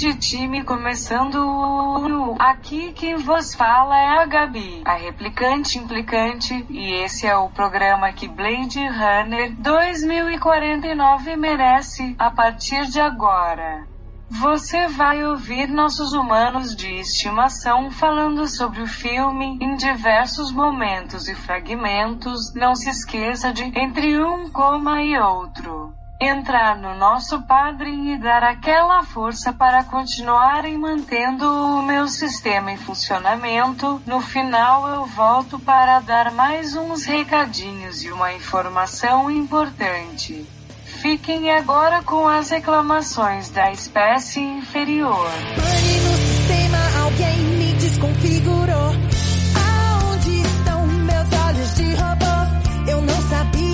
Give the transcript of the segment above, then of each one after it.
grande time começando. Aqui quem vos fala é a Gabi, a replicante implicante, e esse é o programa que Blade Runner 2049 merece a partir de agora. Você vai ouvir nossos humanos de estimação falando sobre o filme em diversos momentos e fragmentos. Não se esqueça de entre um coma e outro. Entrar no nosso Padre e dar aquela força para continuarem mantendo o meu sistema em funcionamento. No final eu volto para dar mais uns recadinhos e uma informação importante. Fiquem agora com as reclamações da espécie inferior. Pane no sistema, alguém me desconfigurou. Aonde estão meus olhos de robô? Eu não sabia,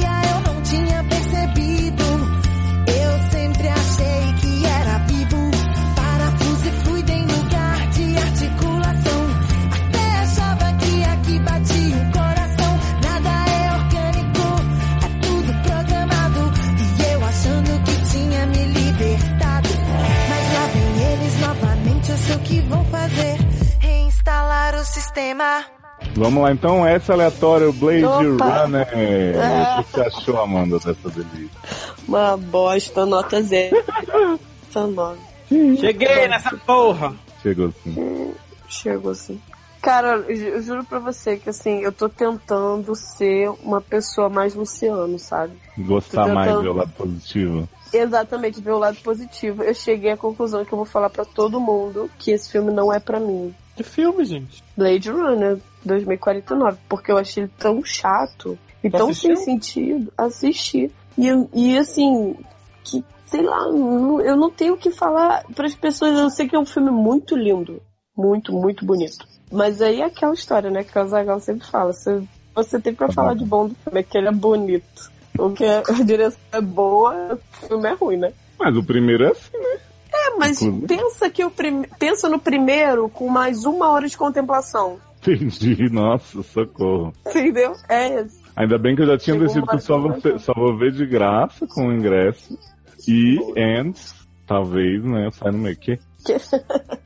Vamos lá então, essa aleatória, o Blade Opa. Runner. Ah. O que você achou, Amanda, dessa delícia? Uma bosta, nota zero. Nota nove. Cheguei nessa porra! Chegou assim. Chegou assim. Cara, eu, ju- eu juro pra você que assim, eu tô tentando ser uma pessoa mais Luciano, sabe? Gostar Tô mais tentando- do lado positivo. Exatamente, ver o lado positivo. Eu cheguei à conclusão que eu vou falar pra todo mundo que esse filme não é pra mim. Que filme, gente? Blade Runner 2049, porque eu achei ele tão chato e Tu tão assistiu? sem sentido assistir. E, e assim, que, sei lá, eu não tenho o que falar para as pessoas. Eu sei que é um filme muito lindo, muito, muito bonito. Mas aí é aquela história, né, que o Zagal sempre fala. Você, você tem pra Tá falar de bom do filme, é que ele é bonito. O que a direção é boa, o filme é ruim, né? Mas o primeiro é assim, né? É, mas Inclusive. pensa que o prim... pensa no primeiro com mais uma hora de contemplação. Entendi, nossa, socorro. Entendeu? É. Ainda bem que eu já tinha Chegou decidido que só vou, ser- só vou ver de graça com o ingresso. E, and, talvez, né, eu saia no meio. Que? Que-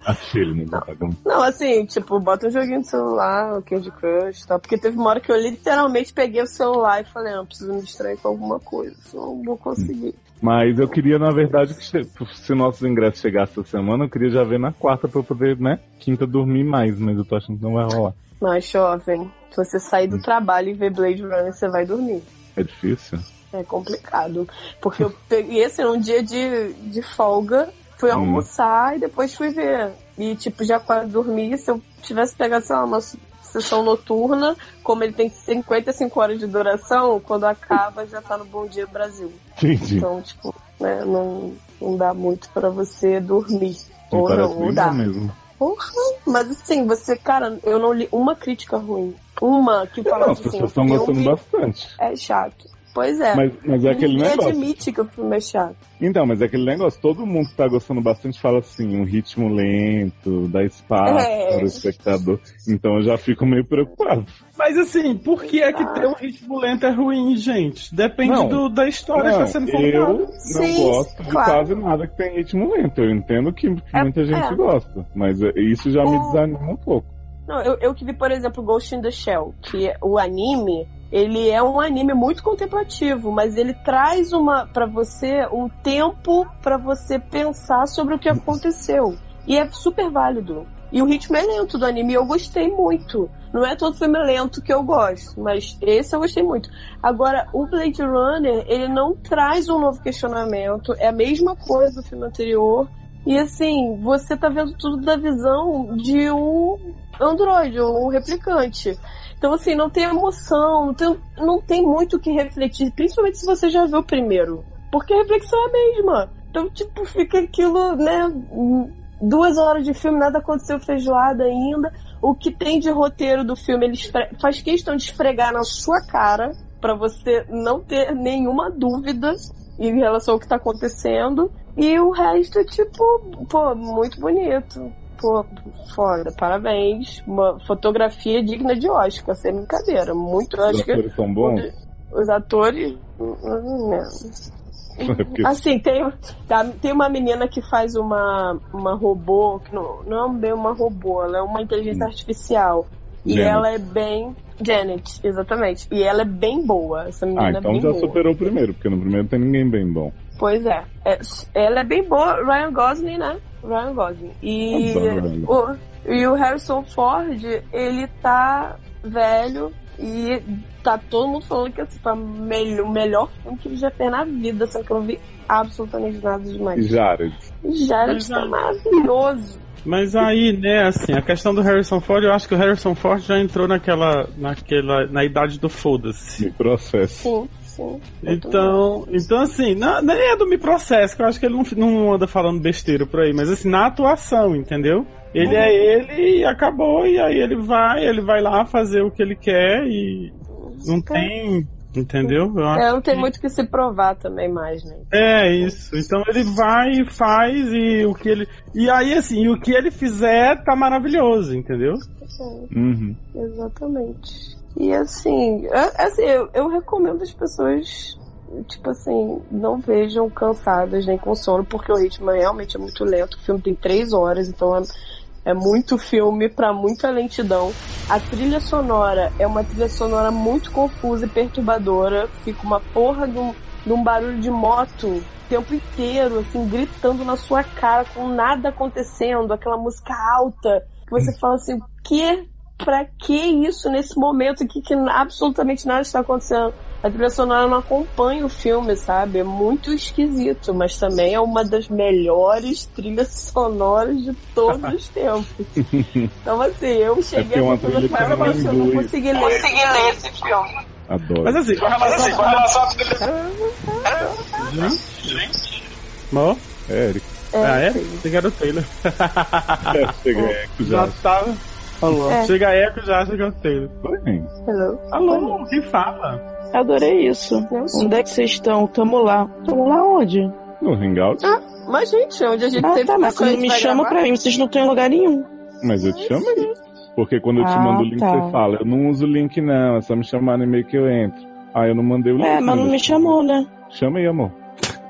Aquele, né? vagabundo. Não, assim, tipo, bota um joguinho de celular, o Candy Crush e tal. Porque teve uma hora que eu literalmente peguei o celular e falei, não, preciso me distrair com alguma coisa, senão não vou conseguir. Mas eu queria, na verdade, que se nossos ingressos chegassem essa semana, eu queria já ver na quarta pra eu poder, né, quinta dormir mais, mas eu tô achando que não vai rolar. Mas, jovem, se você sair do trabalho e ver Blade Runner, você vai dormir. É difícil? É complicado. Porque eu peguei, assim, um dia de, de folga, fui Hum. almoçar e depois fui ver. E, tipo, já quase dormi. Se eu tivesse pegado, sei lá, uma sessão noturna, como ele tem 55 horas de duração, quando acaba já tá no Bom Dia Brasil. Entendi. Então, tipo, né, não, não dá muito pra você dormir. Me Ou não, não dá. mesmo. Porra, mas assim, você, cara, eu não li uma crítica ruim. Uma que fala as assim, o pessoas estão gostando bastante. é chato. Pois é. Mas, mas é aquele Ninguém negócio. admite que o filme é chato. Então, mas é aquele negócio, todo mundo que tá gostando bastante fala assim, um ritmo lento, dá espaço É. para o espectador. Então eu já fico meio preocupado. Mas assim, por que é que ter um ritmo lento é ruim, gente? Depende Não. do- da história que Não, tá sendo eu contada. não Sim, gosto de claro. quase nada que tem ritmo lento. Eu entendo que, que É- muita gente é. gosta, mas é- isso já me desanima um pouco. Não, eu, eu que vi, por exemplo, Ghost in the Shell, que é o anime, ele é um anime muito contemplativo, mas ele traz uma para você um tempo pra você pensar sobre o que aconteceu. E é super válido. E o ritmo é lento do anime, eu gostei muito. Não é todo filme lento que eu gosto, mas esse eu gostei muito. Agora, o Blade Runner, ele não traz um novo questionamento, é a mesma coisa do filme anterior. E assim, você tá vendo tudo da visão de um androide, um replicante. Então, assim, não tem emoção, não tem, não tem muito o que refletir, principalmente se você já viu o primeiro. Porque a reflexão é a mesma. Então, tipo, fica aquilo, né? Duas horas de filme, nada aconteceu feijoada ainda. O que tem de roteiro do filme, ele esfre- faz questão de esfregar na sua cara, pra você não ter nenhuma dúvida em relação ao que tá acontecendo. E o resto é tipo, pô, muito bonito. Pô, foda, parabéns. Uma fotografia digna de Oscar, sem brincadeira. Muito, Os acho que atores são bons? os atores. hum, hum, É Assim, tem, tá, tem uma menina que faz uma, uma robô, que não, não é bem uma robô, ela é uma inteligência artificial. E Janet. ela é bem. Janet, exatamente. E ela é bem boa. Essa menina Ah, é então bem já boa. superou o primeiro, porque no primeiro tem ninguém bem bom. Pois é. É, Ela é bem boa, Ryan Gosling, né? Ryan Gosling. E o, e o Harrison Ford, ele tá velho e tá todo mundo falando que esse foi o melhor, filme que ele já fez na vida, sendo que eu não vi absolutamente nada demais. Jared. Jared Mas, tá maravilhoso. Mas aí, né, assim, a questão do Harrison Ford, eu acho que o Harrison Ford já entrou naquela, naquela, na idade do foda-se. Processo. Sim, Então, então assim, na, nem é do Me Processo, que eu acho que ele não, não anda falando besteira por aí, mas assim, na atuação, entendeu? Ele é ele e acabou, e aí ele vai, ele vai lá fazer o que ele quer e não tem, entendeu? Eu É, não tem que- muito o que se provar também mais, né? É isso. Então ele vai e faz e o que ele e aí assim, o que ele fizer tá maravilhoso, entendeu? Uhum. Exatamente. E assim, é- assim eu, eu recomendo as pessoas, tipo assim, não vejam cansadas nem com sono, porque o ritmo realmente é muito lento. O filme tem três horas, então é, é muito filme pra muita lentidão. A trilha sonora é uma trilha sonora muito confusa e perturbadora. Fica uma porra de um, de um barulho de moto o tempo inteiro, assim, gritando na sua cara, com nada acontecendo, aquela música alta, que você fala assim, o que? Pra que isso nesse momento aqui que absolutamente nada está acontecendo? A trilha sonora não acompanha o filme, sabe? É muito esquisito, mas também é uma das melhores trilhas sonoras de todos os tempos. Então, assim, eu cheguei porque é a conclusão trilha que que "Poxa, eu não induz." consegui ler. Adoro. Mas assim, com relação, com relação Gente. Mo? É, Eric. ah, é? Chega no trailer. É, Eco Já já. tava. Alô. É. Chega eco já, chega no trailer. Bem, Hello. Alô, quem fala? Adorei isso. Eu sei. Onde é que vocês estão? Tamo lá. Tamo lá onde? no Hangout, Mas, gente, onde a gente Ah, sempre tá, mas quando a não me vai chama gravar- pra mim. Vocês não estão em lugar nenhum. mas eu te chamei. Porque quando eu te Ah, mando o link, tá. você fala, eu não uso o link não, é só me chamar no e-mail que eu entro. Ah, eu não mandei o link. É, mas não me chamou, né? Chama aí, amor.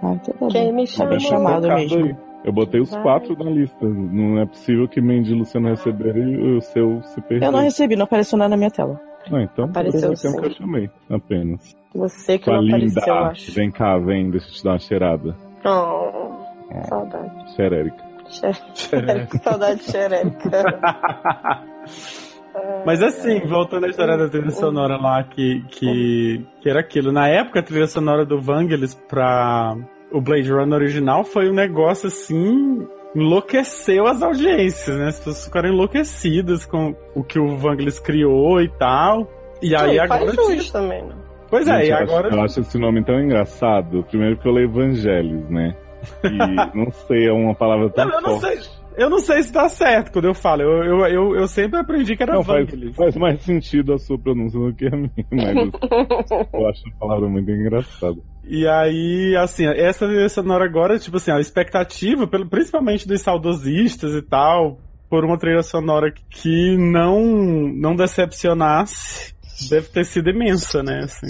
Ah, então tá Quem bem. me Tá bem chamou? chamado Focado mesmo. aí. Eu botei os Vai. quatro na lista. Não é possível que Mandy e Luciano receberam e o seu se perdeu. Eu não recebi, não apareceu nada na minha tela. Ah, então Apareceu o que sim. eu chamei, apenas. Você que Sua não linda, apareceu, eu acho. vem cá, vem, deixa eu te dar uma cheirada. Oh, saudade. Xerérica. Xerérica. saudade de xerérica. Mas assim, voltando à história da trilha sonora lá, que, que, que era aquilo. Na época, a trilha sonora do Vangelis pra o Blade Runner original foi um negócio assim. Enlouqueceu as audiências, né? As pessoas ficaram enlouquecidas com o que o Vangelis criou e tal. E aí Não, agora. faz também, né? Pois é, Gente, e eu, acho, agora. eu acho esse nome tão engraçado. Primeiro que eu leio Evangelis, né? E não sei, é uma palavra tão Não, eu não forte. sei. Eu não sei se tá certo quando eu falo. Eu, eu, eu, eu sempre aprendi que era Não, faz, Vangelis. faz mais sentido a sua pronúncia do que a minha, mas eu acho a palavra muito engraçada. E aí, assim, essa trilha sonora agora, tipo assim, a expectativa, pelo, principalmente dos saudosistas e tal, por uma trilha sonora que não, não decepcionasse, deve ter sido imensa, né? Assim.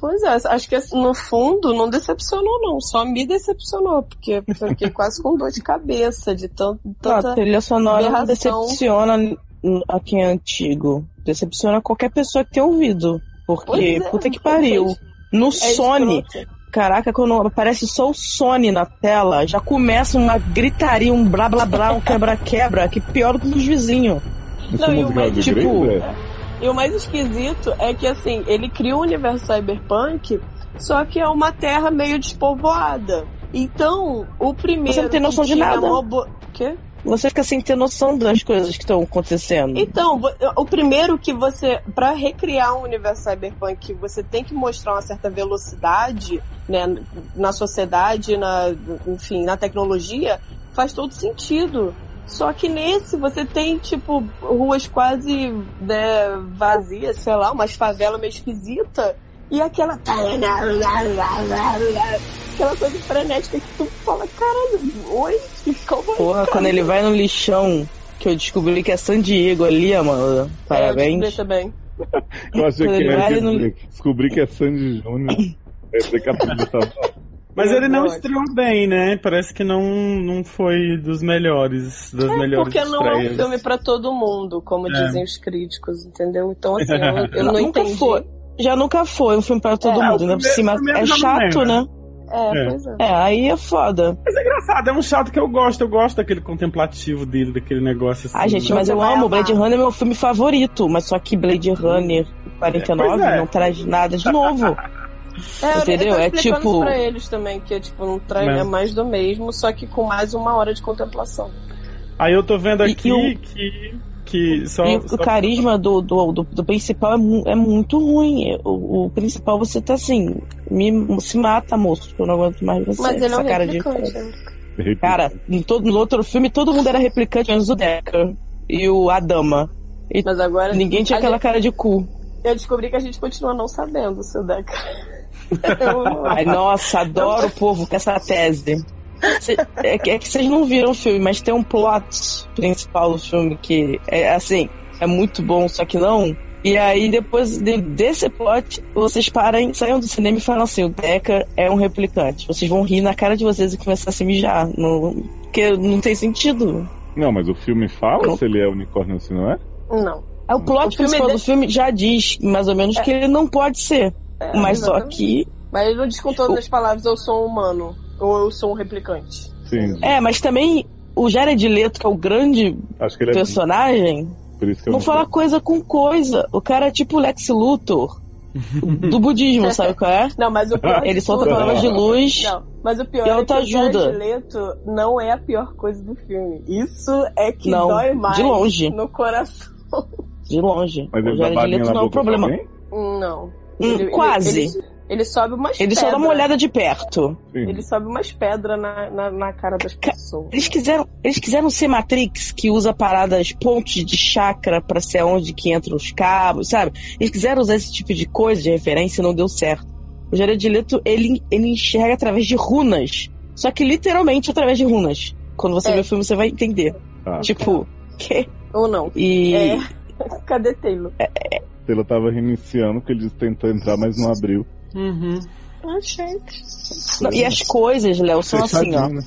Pois é, acho que no fundo não decepcionou, não. Só me decepcionou, porque eu fiquei quase com dor de cabeça de tanto, Não, a tanta. trilha sonora não decepciona a quem é antigo. Decepciona qualquer pessoa que tem ouvido. Porque, é, puta que pariu. No É Sony, escroto. Caraca, quando aparece só o Sony na tela, já começa uma gritaria, um blá blá blá, um quebra-quebra, que pior do que os vizinhos. Não, e o musical mais, tipo, igreja é? E o mais esquisito é que, assim, ele cria um universo cyberpunk, só que é uma terra meio despovoada. Então, o primeiro. Você não tem noção de nada. mobo- Quê? Você fica sem ter noção das coisas que estão acontecendo. Então, o primeiro que você, Pra recriar um universo cyberpunk, você tem que mostrar uma certa velocidade, né, na sociedade, na, enfim, na tecnologia, faz todo sentido. Só que nesse você tem, tipo, ruas quase né, vazias, sei lá, umas favelas meio esquisita e aquela. Aquela coisa frenética que tu fala, caralho, oi? Calma aí, Porra, cara. quando ele vai no lixão, que eu descobri que é San Diego ali, mano. É, eu Parabéns. descobri também. Eu achei que ele era dizer, no- descobri que é Sandy Júnior. É Mas ele não estreou bem, né? Parece que não, não foi dos melhores, das melhores Porque não é um estreias. filme pra todo mundo, como É. dizem os críticos, entendeu? Então, assim, eu, eu não nunca entendi. foi. Já nunca foi um filme pra todo É, mundo, né? Por cima é não chato, né? É, É. pois é. É, aí é foda. Mas é engraçado, é um chato que eu gosto. Eu gosto daquele contemplativo dele, daquele negócio assim. Ai, gente, mas eu amo. amar. Blade Runner é meu filme favorito. Mas só que Blade Runner 49 Pois é. não traz nada de novo. É, Entendeu? Eu tô É tipo- isso pra eles também, que é tipo, não trai, É. é mais do mesmo, só que com mais uma hora de contemplação. Aí eu tô vendo E- aqui e o- que. Que só, e só- o carisma do, do, do, do principal é, mu- é muito ruim. O, o principal você tá assim, me, se mata, moço, que eu não aguento mais você. Mas ele é essa um cara de. Cara, em todo, no outro filme todo mundo era replicante, menos o Decker e o Adama. Mas agora. Ninguém tinha aquela gente- cara de cu. Eu descobri que a gente continua não sabendo se o Deca. Ai, nossa, adoro o povo com essa tese. Cê- É que, é que vocês não viram o filme, mas tem um plot principal do filme que é assim, é muito bom, só que não. E aí, depois de- desse plot, vocês parem, saiam do cinema e falam assim: o Decker é um replicante. Vocês vão rir na cara de vocês e começar a se mijar. Não, porque não tem sentido. Não, mas o filme fala Não. se ele é unicórnio ou se não é? Não. É o plot O filme principal de- do filme já diz, mais ou menos, que ele não pode ser. É, mas só exatamente. que. Mas ele não diz com todas O- as palavras eu sou um humano. Ou eu sou um replicante. Sim. É, mas também o Jared Leto, que é o grande Acho que ele é. personagem, Por isso que eu não fala coisa com coisa. O cara é tipo o Lex Luthor do budismo, sabe qual é? Não, mas o pior Ele solta tudo- palavras de luz. Não, mas o pior E é que o autoajuda. Jared Leto não é a pior coisa do filme. Isso é que Não, dói mais de longe. no coração. De longe. Mas o ele Jared Leto não é o problema. também? Não. Hum, quase. Ele, ele- ele sobe umas Ele só dá uma olhada de perto. Sim. Ele sobe umas pedras na, na, na cara das Ca- pessoas. Eles quiseram, eles quiseram ser Matrix, que usa paradas, pontos de chakra pra ser onde que entram os cabos, sabe? Eles quiseram usar esse tipo de coisa de referência e não deu certo. O Jared Leto, ele, ele enxerga através de runas. Só que literalmente através de runas. Quando você É. ver o filme, você vai entender. Tá. Tipo, que? Ou não. E. É. Cadê Taylor? Ele tava reiniciando porque ele tentou entrar, mas não abriu. Uhum. Ah, gente. Não, e as coisas, Léo, são assim, ó. Né?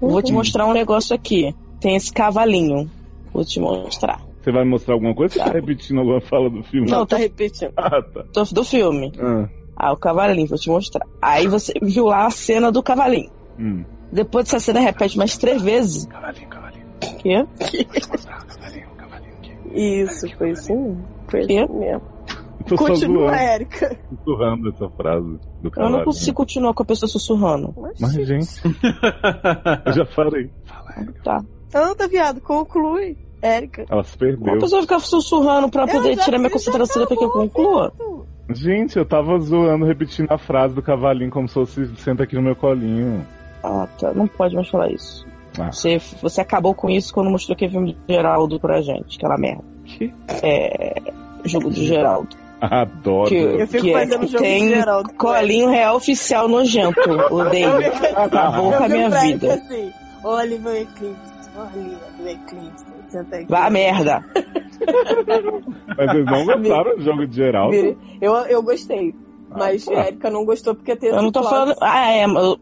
Eu Vou te mostrar um negócio aqui. Tem esse cavalinho. Vou te mostrar. Você vai mostrar alguma coisa? Você tá repetindo alguma fala do filme? Não, tá repetindo. Ah, tá. Do, do filme. Ah, Ah, o cavalinho, vou te mostrar. Aí você viu lá a cena do cavalinho. hum. Depois dessa cena repete mais três vezes. Cavalinho, cavalinho. Quê? Ah, cavalinho, cavalinho. aqui. Isso, foi assim. Foi Quê? assim mesmo. Eu tô Continua, Érica. sussurrando essa frase do Eu cavalinho. não consigo continuar com a pessoa sussurrando. Mas, gente, eu já falei. Tá. Anda, viado, conclui. Érica. Ela se A perdeu. pessoa fica sussurrando pra Eu poder já- tirar minha concentração depois que eu acabou, conclua. Gente, eu tava zoando, repetindo a frase do cavalinho como se fosse senta aqui no meu colinho. Ah, tá. Não pode mais falar isso. Ah. Você, você acabou com isso quando mostrou que é filme de Geraldo pra gente, aquela merda. Que? É. Jogo de Geraldo. Adoro. Que- Eu fico que é- fazendo que jogo tem de Geraldo. Colinho real oficial nojento. Odeio. Acabou Eu com a minha vida. assim, olha o eclipse, olha o eclipse. Senta aqui. Vá merda. Mas eles não gostaram do jogo de geral. Eu, eu gostei. Mas Ah. a Erika não gostou porque tem Eu não tô falando. Ah, é. eu-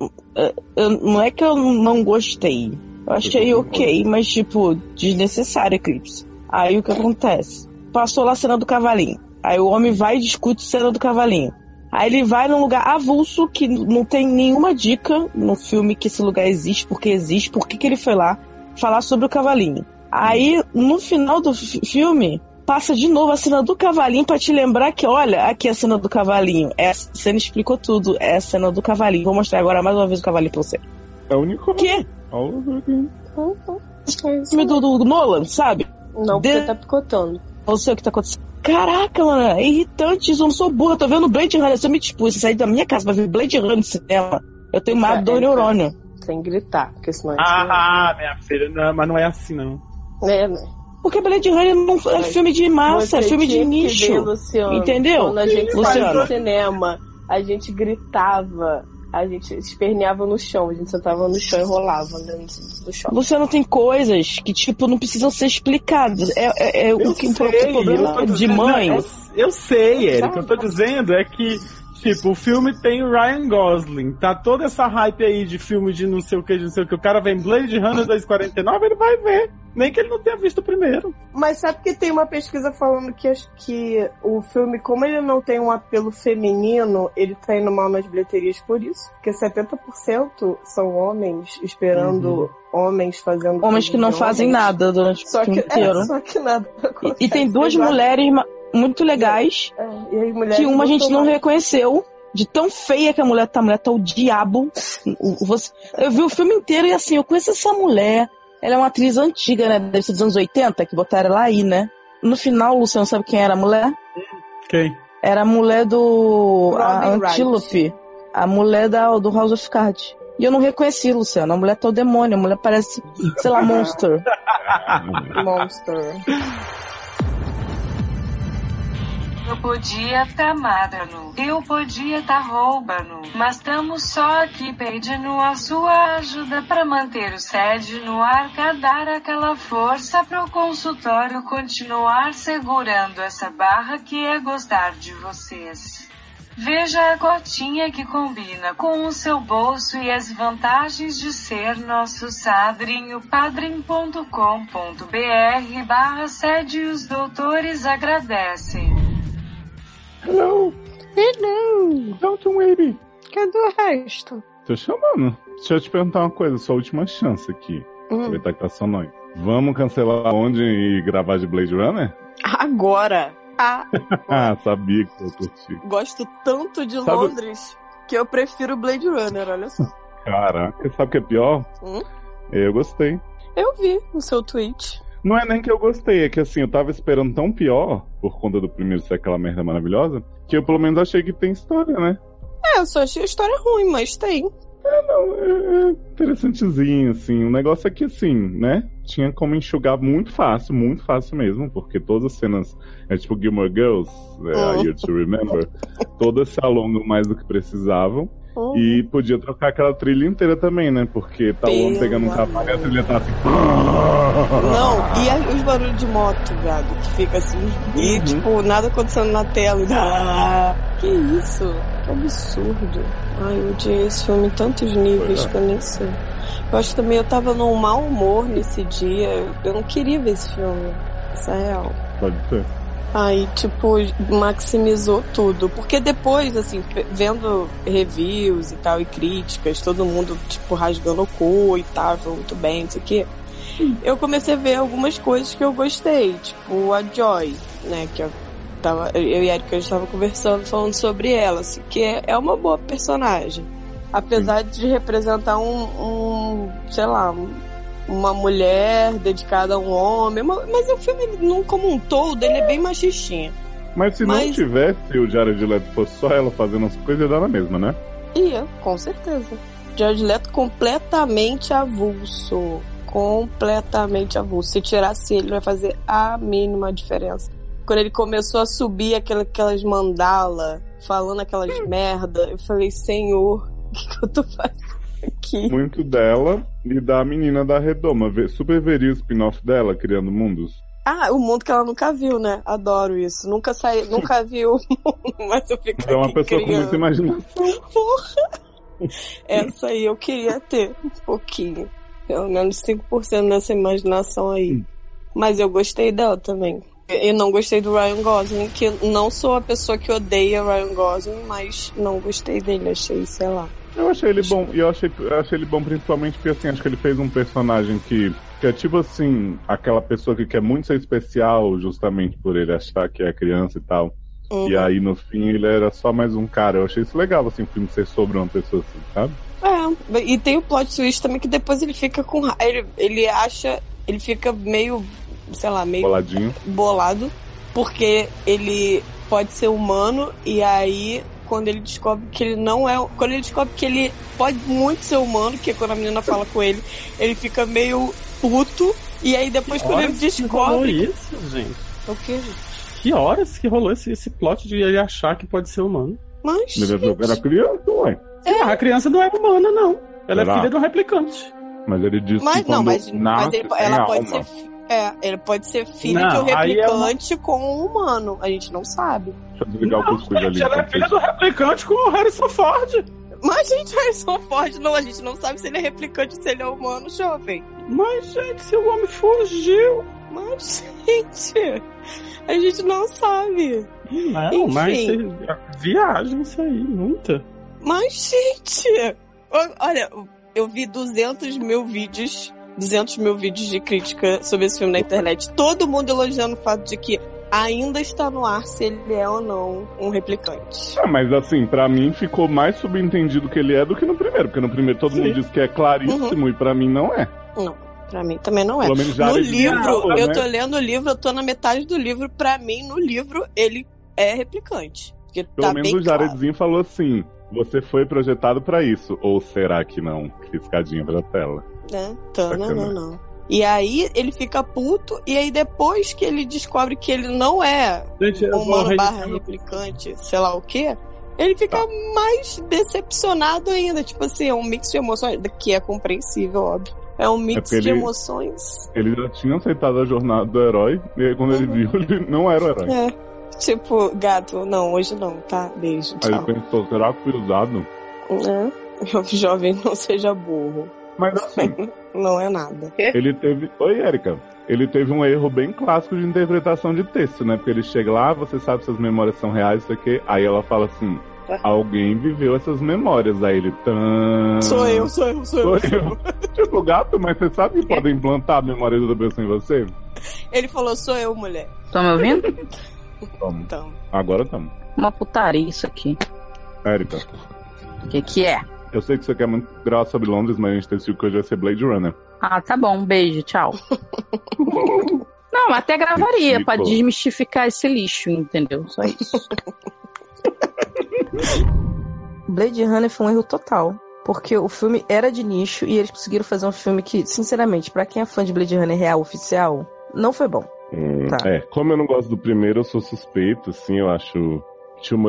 eu- não é que eu não gostei. Eu achei ok, mas, tipo, desnecessário Eclipse. Aí o que acontece? Passou lá a cena do cavalinho. Aí o homem vai e discute a cena do cavalinho. Aí ele vai num lugar avulso que não tem nenhuma dica no filme que esse lugar existe, porque existe, por que que ele foi lá falar sobre o cavalinho. Aí, no final do fi- filme, passa de novo a cena do cavalinho pra te lembrar que, olha, aqui é a cena do cavalinho. Essa cena explicou tudo. É a cena do cavalinho. Vou mostrar agora mais uma vez o cavalinho pra você. É o único. O quê? Filme do, do Nolan, sabe? Não, porque De- tá picotando. Não sei o que tá acontecendo. Caraca, mano, é irritante isso. Eu não sou burra. Eu tô vendo Blade Runner. Se eu me dispus a sair da minha casa pra ver Blade Runner no cinema, eu tenho uma É, dor é, neurônio. Sem gritar, porque senão a gente Ah, minha filha, não, mas não é assim não. É, né? Porque Blade Runner não é filme de massa, é filme de nicho. ver, Luciano, Entendeu? Quando a gente Luciano. no cinema, a gente gritava, a gente esperneava no chão, a gente sentava no chão e rolava dentro do chão. Luciano tem coisas que, tipo, não precisam ser explicadas. É, é, é o que o eu problema tô de dizendo- mãe. Eu, eu sei, Érica. O que eu tô dizendo é que, Tipo, o filme tem o Ryan Gosling. Tá toda essa hype aí de filme de não sei o que, de não sei o que. O cara vem Blade Runner 249, ele vai ver. Nem que ele não tenha visto o primeiro. Mas sabe que tem uma pesquisa falando que, acho que o filme, como ele não tem um apelo feminino, ele tá indo mal nas bilheterias por isso. Porque 70% são homens esperando homens fazendo. Homens que não fazem homens. nada durante Só o que, filme inteiro. é, só que nada. E, e tem duas mulheres ma- muito legais, É, e que uma a gente não tomam- reconheceu. De tão feia que a mulher tá, a mulher tá o diabo. O- o- você- eu vi o filme inteiro e assim, eu conheço essa mulher. Ela é uma atriz antiga, né? Deve ser dos anos 80, que botaram ela aí, né? No final, o Luciano sabe quem era a mulher? Quem? Era a mulher do. Robin a Wright. Antílope. A mulher da, do House of Cards. E eu não reconheci, Luciano. A mulher tá o demônio. A mulher parece, sei lá, monster. Monster. Eu podia tá madano, eu podia tá roubando, mas tamo só aqui pedindo a sua ajuda pra manter o sede no ar, dar aquela força pro consultório continuar segurando essa barra que é gostar de vocês. Veja a cotinha que combina com o seu bolso e as vantagens de ser nosso sadrinho padrim.com.br barra sede os doutores agradecem. Hello, Hello! Dalton Baby. Cadê o resto? Tô chamando. Deixa eu te perguntar uma coisa, sua última chance aqui. Hum. Aproveitar que tá só nós. Vamos cancelar onde e gravar de Blade Runner? Agora! Ah, Ah, sabia que eu curti. gosto tanto de Sabe- Londres que eu prefiro Blade Runner, olha só. Caraca, sabe o que é pior? Hum? Eu gostei. Eu vi o seu tweet. Não é nem que eu gostei, é que assim, eu tava esperando tão pior, por conta do primeiro ser aquela merda maravilhosa, que eu pelo menos achei que tem história, né? É, eu só achei a história ruim, mas tem. Não, é, é interessantezinho, assim. O negócio é que, assim, né? Tinha como enxugar muito fácil, muito fácil mesmo, porque todas as cenas, é tipo Gilmore Girls, é, A Hum. Year to Remember, todas se alongam mais do que precisavam. E podia trocar aquela trilha inteira também, né? Porque tá o homem pegando um cavalo e a trilha tá assim. Não, e os barulhos de moto, viado, que fica assim, e Uhum. tipo, nada acontecendo na tela. E... Ah, que isso? Que absurdo. Ai, eu odiei esse filme em tantos níveis é. que eu nem sei. Eu acho que também eu tava num mau humor nesse dia. Eu não queria ver esse filme. Isso é real. Pode ser. Aí, tipo, maximizou tudo. Porque depois, assim, vendo reviews e tal, e críticas, todo mundo, tipo, rasgando o cu e tal, muito bem, não sei o quê. Eu comecei a ver algumas coisas que eu gostei, tipo a Joy, né, que eu tava, eu e a Erika estava conversando, falando sobre ela, assim, que é, é uma boa personagem. Apesar de representar um, um sei lá, um- uma mulher dedicada a um homem, ma- mas o filme, não como um todo, ele é bem machistinha. Mas se não Mas- tivesse o Jared Leto fosse só ela fazendo as coisas, ia dar na mesma, né? Ia, com certeza. Jared Leto completamente avulso. Completamente avulso. Se tirasse ele, não vai fazer a mínima diferença. Quando ele começou a subir aquela- aquelas mandala, falando aquelas merda, eu falei, Senhor, o que, que eu tô fazendo aqui? Muito dela e da menina da Redoma. Super veria o spin-off dela, Criando Mundos. Ah, o mundo que ela nunca viu, né? Adoro isso. Nunca saí, nunca viu o mundo, mas eu fico Mas é uma pessoa com criando. muita imaginação. Porra! Essa aí eu queria ter um pouquinho. Pelo menos 5% dessa imaginação aí. Mas eu gostei dela também. Eu não gostei do Ryan Gosling, que não sou a pessoa que odeia Ryan Gosling, mas não gostei dele, achei, sei lá. Eu achei ele bom, e eu achei, eu achei ele bom principalmente porque assim, acho que ele fez um personagem que, que é tipo assim, aquela pessoa que quer muito ser especial, justamente por ele achar que é criança e tal. Uhum. E aí no fim ele era só mais um cara. Eu achei isso legal, assim, o filme ser sobre uma pessoa assim, sabe? É, e tem o plot twist também que depois ele fica com. Ele, ele acha. Ele fica meio. Sei lá, meio Boladinho. bolado, porque ele pode ser humano e aí quando ele descobre que ele não é, quando ele descobre que ele pode muito ser humano, que é quando a menina fala com ele, ele fica meio puto e aí depois quando ele Que rolou descobre isso, gente? o que, gente? Que horas que rolou esse, esse plot de ele achar que pode ser humano? Mas Ele era criança, ué. É, a criança não é humana, não. Ela Será? é filha um replicante. Mas ele disse mas que não, mas, nasce, mas ele- tem ela pode alma. ser É, ele pode ser filho Não, de um é uma- replicante com um humano. A gente não sabe. Deixa eu desligar o Não, cuscuz ali. gente, ela é filha do replicante com o Harrison Ford. Mas, gente, Harrison Ford, não, a gente não sabe se ele é replicante, se ele é humano, jovem. Mas, gente, seu homem fugiu. Mas, gente, a gente não sabe. Não, Enfim. mas viagem isso aí, muita. Mas, gente, o- olha, eu vi 200 mil vídeos, 200 mil vídeos de crítica sobre esse filme na internet. Todo mundo elogiando o fato de que ainda está no ar se ele é ou não um replicante. Ah, mas assim, pra mim ficou mais subentendido que ele é do que no primeiro, porque no primeiro todo Sim. mundo diz que é claríssimo e pra mim não é. Não, pra mim também não é. Pelo menos já No livro, falou, eu né? tô lendo o livro, eu tô na metade do livro. Pra mim, no livro, ele é replicante. Porque Pelo tá menos o claro. Jaredzinho falou assim: você foi projetado pra isso. Ou será que não? Piscadinha pra tela. Né? Tá, não, não. E aí ele fica puto, e aí depois que ele descobre que ele não é Gente, humano barra replicante, sei lá o quê, ele fica mais decepcionado ainda. Tipo assim, é um mix de emoções, que é compreensível, óbvio. É um mix porque de ele- emoções. Ele já tinha aceitado a jornada do herói, e aí quando ele Uhum. viu, ele não era o herói. É. Tipo, gato, não, hoje não, tá? Beijo, Aí ele tchau. pensou, será que fui usado? É. Jovem, não seja burro. Mas assim, Não é nada. ele teve. Oi, Erika. Ele teve um erro bem clássico de interpretação de texto, né? Porque ele chega lá, você sabe se as memórias são reais, isso aqui. Aí ela fala assim: alguém viveu essas memórias. Aí ele. Tan... Sou eu, sou eu, sou eu. Sou eu. tipo, gato, mas você sabe que podem implantar a memória da pessoa em você? Ele falou, sou eu, mulher. Tá me ouvindo? Toma. Então. Agora estamos. Uma putaria isso aqui. Érica, O que que é? Eu sei que você quer muito gravar sobre Londres, mas a gente decidiu que hoje vai ser Blade Runner. Ah, tá bom. Beijo, tchau. Não, até gravaria pra Ridículo. desmistificar esse lixo, entendeu? Só isso. Blade Runner foi um erro total. Porque o filme era de nicho e eles conseguiram fazer um filme que, sinceramente, pra quem é fã de Blade Runner real, oficial, não foi bom. Hum, Tá. É, como eu não gosto do primeiro, eu sou suspeito, assim, eu acho.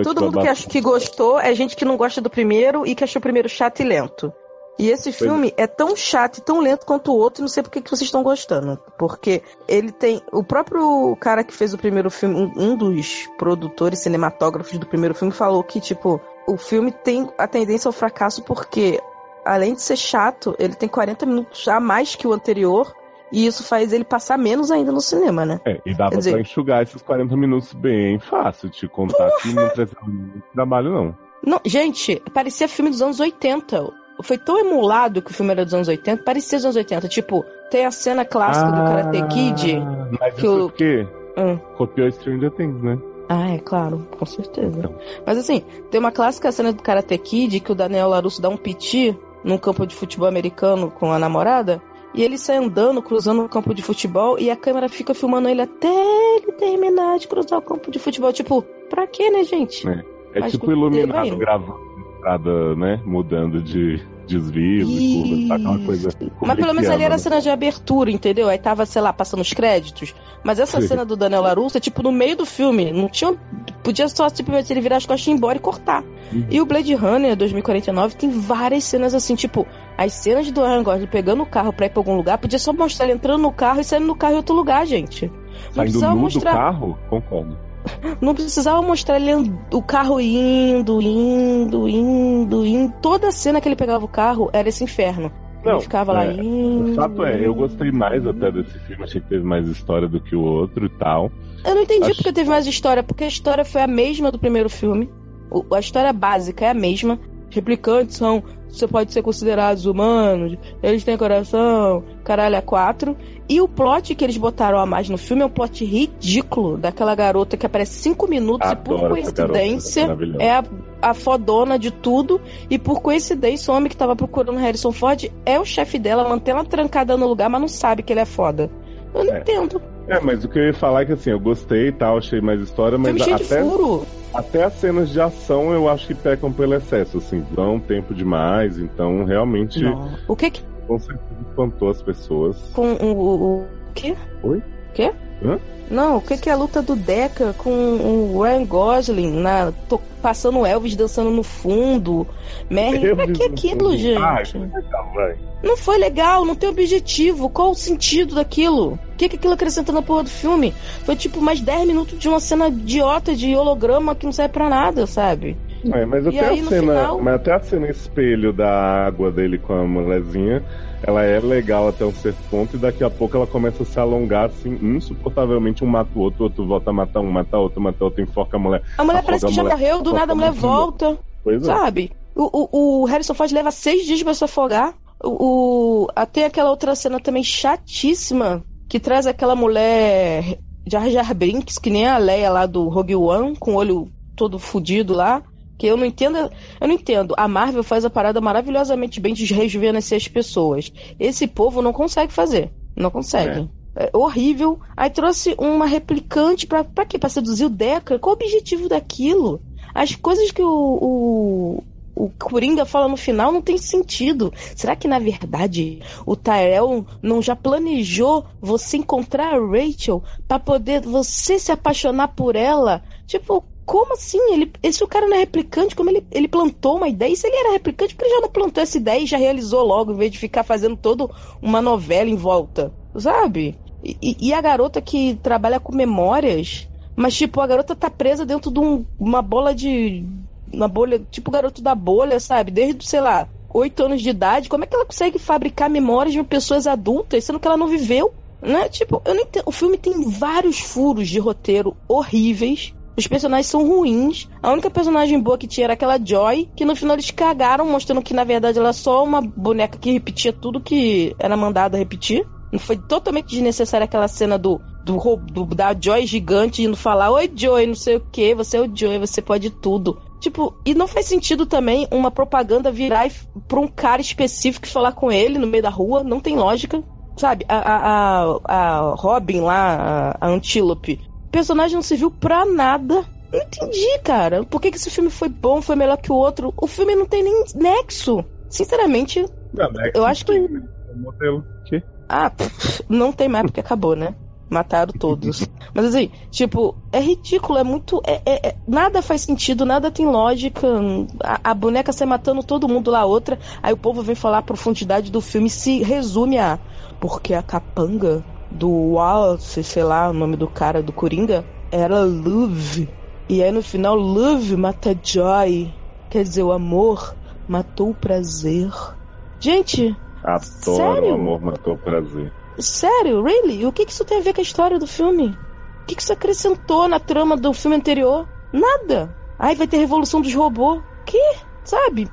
Todo mundo que, acha que gostou é gente que não gosta do primeiro e que achou o primeiro chato e lento. E esse filme é tão chato e tão lento quanto o outro, e não sei por que vocês estão gostando. Porque ele tem. O próprio cara que fez o primeiro filme, um dos produtores cinematógrafos do primeiro filme, falou que, tipo, o filme tem a tendência ao fracasso porque, além de ser chato, ele tem 40 minutos a mais que o anterior. E isso faz ele passar menos ainda no cinema, né? É, e dava Quer dizer- pra enxugar esses 40 minutos bem fácil, te contar que não precisa muito trabalho, não. Não, gente, parecia filme dos anos 80. Foi tão emulado que o filme era dos anos 80, parecia dos anos 80. Tipo, tem a cena clássica do Karate Kid. Ah, Mas que isso o- porque Hum. copiou Stranger Things, né? Ah, é claro, com certeza. Então. Mas assim, tem uma clássica cena do Karate Kid que o Daniel LaRusso dá um piti num campo de futebol americano com a namorada. E ele sai andando, cruzando o campo de futebol, e a câmera fica filmando ele até ele terminar de cruzar o campo de futebol. Tipo, pra quê, né, gente? É. É tipo iluminado gravando a estrada, né? Mudando de desvios e curvas, tá? Aquela coisa. Mas pelo menos ali era a Kubrickiana, cena de abertura, entendeu? Aí tava, sei lá, passando os créditos. Mas essa Sim. cena do Daniel LaRusso é tipo no meio do filme. Não tinha. Podia só simplesmente ele virar as costas e ir embora e cortar. Uhum. E o Blade Runner 2049 tem várias cenas assim, tipo, as cenas do Ryan Gosling pegando o carro pra ir pra algum lugar, podia só mostrar ele entrando no carro e saindo no carro em outro lugar, gente. Não Saindo nu do mostrar. carro? Concordo. Não precisava mostrar ele o carro indo, indo, indo, indo. Toda cena que ele pegava o carro era esse inferno. Não, ele ficava lá é, indo. O fato é, eu gostei mais até desse filme, achei que teve mais história do que o outro e tal. Eu não entendi Acho- porque teve mais história, porque a história foi a mesma do primeiro filme. O- a história básica é a mesma. Replicantes são. Você pode ser considerados humanos, eles têm coração, caralho, é quatro. E o plot que eles botaram a mais no filme é um plot ridículo daquela garota que aparece cinco minutos e por Adoro essa garota, coincidência maravilhosa. é a, a fodona de tudo. E por coincidência, o homem que tava procurando Harrison Ford é o chefe dela, mantém ela trancada no lugar, mas não sabe que ele é foda. Eu não É. entendo. É, mas o que eu ia falar é que assim, eu gostei e tal, achei mais história, mas até, até as cenas de ação eu acho que pecam pelo excesso, assim, dão tempo demais, então realmente Não. O que que com certeza espantou as pessoas. com o, o, o quê? Oi? Quê? Hã? Não, o que, que é a luta do Deca com o Ryan Gosling na, to- passando Elvis dançando no fundo? Merlin, pra que aquilo, Ah, gente? legal, vai. Não foi legal, não tem objetivo. Qual o sentido daquilo? O que, que aquilo acrescenta na porra do filme? Foi tipo mais 10 minutos de uma cena idiota de holograma que não serve pra nada, sabe? É, mas até aí, a cena, final- mas até a cena espelho da água dele com a mulherzinha, ela é legal até um certo ponto e daqui a pouco ela começa a se alongar assim, insuportavelmente um mata o outro, o outro volta a matar um, mata outro, mata outro, enfoca a mulher. A mulher parece que já mulher, morreu, do nada a mulher volta, Pois é. sabe? O, o, o Harrison Ford leva seis dias pra se afogar. O, o, até aquela outra cena também chatíssima, que traz aquela mulher Jar Jar Binks, que nem a Leia lá do Rogue One, com o olho todo fudido lá. Que eu não entendo, eu não entendo. A Marvel faz a parada maravilhosamente bem de rejuvenescer as pessoas. Esse povo não consegue fazer. Não consegue. É horrível. Aí trouxe uma replicante pra, pra quê? Pra seduzir o Deca? Qual o objetivo daquilo? As coisas que o, o, o Coringa fala no final não tem sentido. Será que, na verdade, o Tyrell não já planejou você encontrar a Rachel pra poder você se apaixonar por ela? Tipo, como assim? Ele, esse o cara não é replicante? Como ele, ele plantou uma ideia? E se ele era replicante, por que ele já não plantou essa ideia e já realizou logo, em vez de ficar fazendo toda uma novela em volta? Sabe? E, e- e a garota que trabalha com memórias, mas tipo, a garota tá presa dentro de um- uma bola de. Uma bolha, tipo o garoto da bolha, sabe? Desde, sei lá, oito anos de idade. Como é que ela consegue fabricar memórias de pessoas adultas, sendo que ela não viveu? Né? Tipo, eu não entendo. O filme tem vários furos de roteiro horríveis. Os personagens são ruins. A única personagem boa que tinha era aquela Joy, que no final eles cagaram, mostrando que na verdade ela é só uma boneca que repetia tudo que era mandada repetir. Foi totalmente desnecessária aquela cena do, do, do- da Joy gigante indo falar: Oi, Joy, não sei o que, você é o Joy, você pode tudo. Tipo, e não faz sentido também uma propaganda virar pra um cara específico e falar com ele no meio da rua, não tem lógica. Sabe, a, a, a, Robin lá, a, a Antílope, personagem não serviu pra nada. Não entendi, cara. Por que, que esse filme foi bom, foi melhor que o outro? O filme não tem nem nexo. Sinceramente, Não, né? eu acho que. O modelo. Que? Ah, pff, não tem mais porque acabou, né? Mataram todos. Mas assim, tipo, é ridículo, é muito. é- é- é- nada faz sentido, nada tem lógica. A, a boneca sai matando todo mundo lá, outra. Aí o povo vem falar a profundidade do filme se resume a. Porque a capanga do Wallace, sei lá, o nome do cara do Coringa, era Love. E aí no final, Love mata Joy. Quer dizer, o amor matou o prazer. Gente, Adoro Sério? o amor matou o prazer. Sério? Really? E o que que isso tem a ver com a história do filme? O que que isso acrescentou na trama do filme anterior? Nada. Ai, vai ter Revolução dos Robôs. Que? Sabe?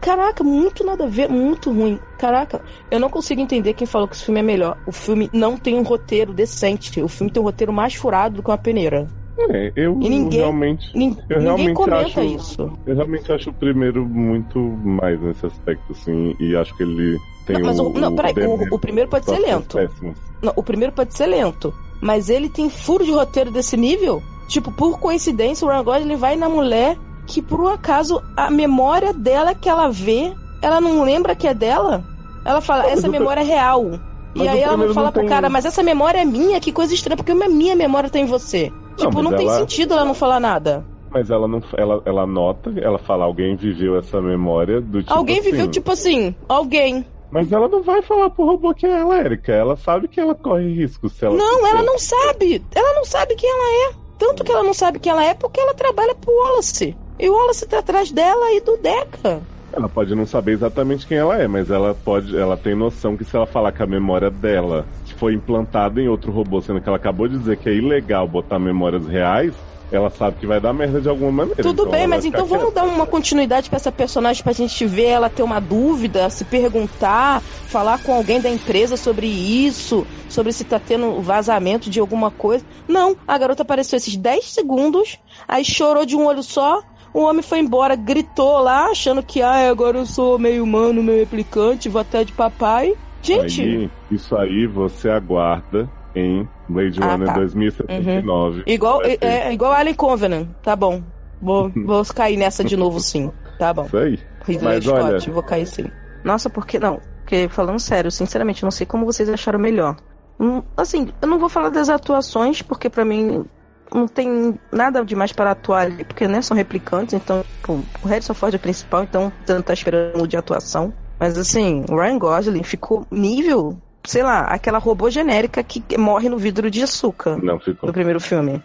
Caraca, muito nada a ver, muito ruim. Caraca, eu não consigo entender quem falou que esse filme é melhor. O filme não tem um roteiro decente. O filme tem um roteiro mais furado do que uma peneira. É, eu E ninguém- realmente. Nin- Eu ninguém realmente comenta acho- isso. Eu realmente acho o primeiro muito mais nesse aspecto, assim, e acho que ele tem Não, mas o, o- não, peraí, o- o primeiro pode ser lento. péssimas. Não, o primeiro pode ser lento, mas ele tem furo de roteiro desse nível. Tipo, por coincidência, o Ryan Gosling vai na mulher que, por um acaso, a memória dela que ela vê, ela não lembra que é dela. Ela fala, essa memória é real. E mas aí o ela não fala não pro tem- cara, mas essa memória é minha, que coisa estranha, porque a minha memória tá em você. Não, tipo, não tem ela- sentido ela não falar nada. Mas ela não. Ela, ela nota, ela fala, alguém viveu essa memória do tipo. alguém viveu, assim, tipo assim, alguém. Mas ela não vai falar pro robô que é ela, Erika. Ela sabe que ela corre risco se ela. Não, ela não sabe. Ela não sabe quem ela é. Tanto que ela não sabe quem ela é porque ela trabalha pro Wallace. E o Wallace tá atrás dela e do Deca. Ela pode não saber exatamente quem ela é, mas ela pode. Ela tem noção que se ela falar que a memória dela foi implantada em outro robô, sendo que ela acabou de dizer que é ilegal botar memórias reais, ela sabe que vai dar merda de alguma maneira. Tudo Então bem, mas então vamos quieta. dar uma continuidade pra essa personagem pra gente ver ela ter uma dúvida, se perguntar, falar com alguém da empresa sobre isso, sobre se tá tendo vazamento de alguma coisa. Não, a garota apareceu esses 10 segundos, aí chorou de um olho só, o homem foi embora, gritou lá, achando que, ah, agora eu sou meio humano, meio replicante, vou até de papai. Gente, Aí, isso aí você aguarda em Blade Ah, Runner tá. 2079. igual, Vai é, é igual Alien Covenant, tá bom. Vou, vou cair nessa de novo sim, tá bom. Isso aí. Ridley Mas Scott, olha- vou cair sim. Nossa, porque não? Porque falando sério, sinceramente, não sei como vocês acharam melhor. Hum, Assim, eu não vou falar das atuações, porque pra mim não tem nada demais para atuar ali, porque né, são replicantes, então pô, o Harrison Ford é principal, então não tá esperando de atuação. Mas assim, o Ryan Gosling ficou nível, sei lá, aquela robô genérica que morre no vidro de açúcar Não ficou. do primeiro filme.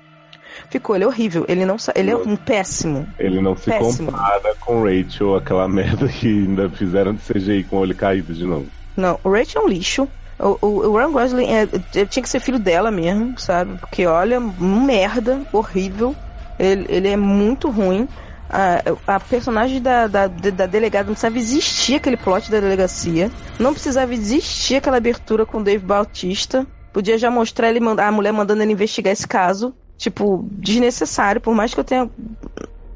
Ficou, ele é horrível, ele não ele é um péssimo. Ele não se Péssimo. compara com Rachel, aquela merda que ainda fizeram de CGI com o olho caído de novo. Não, o Rachel é um lixo. O, o, o Ryan Gosling é, é- tinha que ser filho dela mesmo, sabe? Porque olha, merda, horrível. Ele, ele é muito ruim. A, a personagem da, da, da delegada não precisava existir aquele plot da delegacia. Não precisava existir aquela abertura com o Dave Bautista. Podia já mostrar ele a mulher mandando ele investigar esse caso. Tipo, desnecessário, por mais que eu tenha.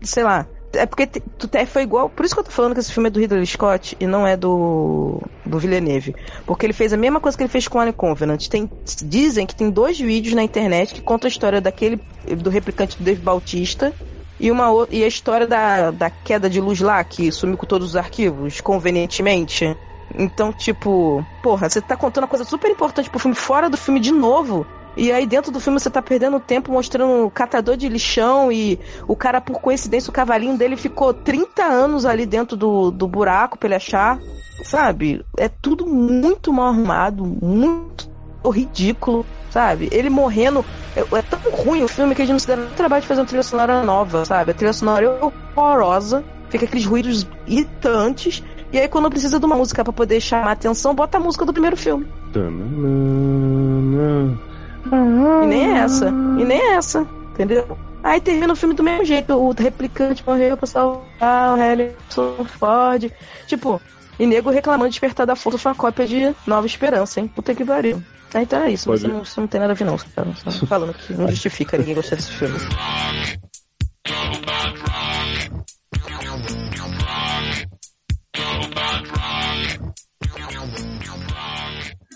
Sei lá. É porque tu te- foi igual. Por isso que eu tô falando que esse filme é do Ridley Scott e não é do. do Villeneuve. Porque ele fez a mesma coisa que ele fez com Alien Covenant. Tem, dizem que tem dois vídeos na internet que contam a história daquele. do replicante do Dave Bautista. E, uma, e a história da, da queda de luz lá, que sumiu com todos os arquivos, convenientemente. Então, tipo, porra, você tá contando uma coisa super importante pro filme fora do filme de novo. E aí dentro do filme você tá perdendo tempo mostrando o catador de lixão e o cara, por coincidência, o cavalinho dele ficou 30 anos ali dentro do, do buraco pra ele achar. Sabe? É tudo muito mal arrumado, muito ridículo, sabe? Ele morrendo. É, é tão ruim o filme que a gente não se dá nem trabalho de fazer uma trilha sonora nova, sabe? A trilha sonora é horrorosa, fica aqueles ruídos irritantes. E aí, quando precisa de uma música pra poder chamar a atenção, bota a música do primeiro filme. Tananana. E nem é essa. E nem é essa. Entendeu? Aí termina o filme do mesmo jeito. O replicante morreu pra salvar o Harrison Ford. Tipo, e nego reclamando de despertar da força foi uma cópia de Nova Esperança, hein? Puta que pariu. Ah, então é isso. Você não, isso não tem nada a ver, não. Cara. Só falando que não justifica ninguém gostar desse filme.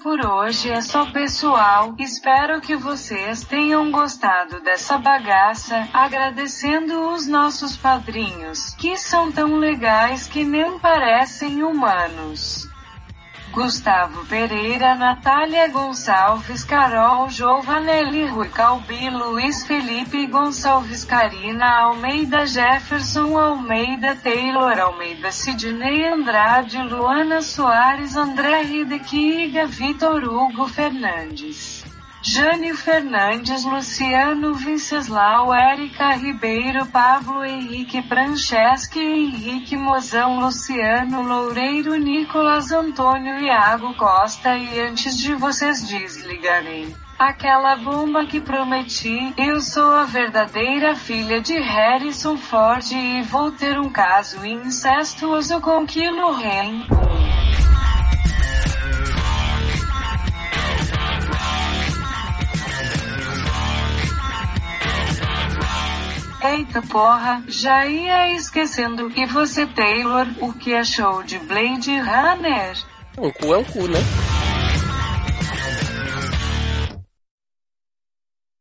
Por hoje é só pessoal. Espero que vocês tenham gostado dessa bagaça. Agradecendo os nossos padrinhos, que são tão legais que nem parecem humanos. Gustavo Pereira, Natália Gonçalves, Carol Giovanelli, Rui Calbi, Luiz Felipe Gonçalves, Karina Almeida, Jefferson Almeida, Taylor Almeida, Sidney Andrade, Luana Soares, André Hidequiga, Vitor Hugo Fernandes. Jânio Fernandes, Luciano Venceslau, Érica Ribeiro, Pablo Henrique Franceschi, Henrique Mozão, Luciano Loureiro, Nicolas Antônio Iago Costa e antes de vocês desligarem. Aquela bomba que prometi, eu sou a verdadeira filha de Harrison Ford e vou ter um caso incestuoso com Kilo Ren. Eita porra, já ia esquecendo. E você, Taylor, o que achou de Blade Runner? Um cu é um cu, né?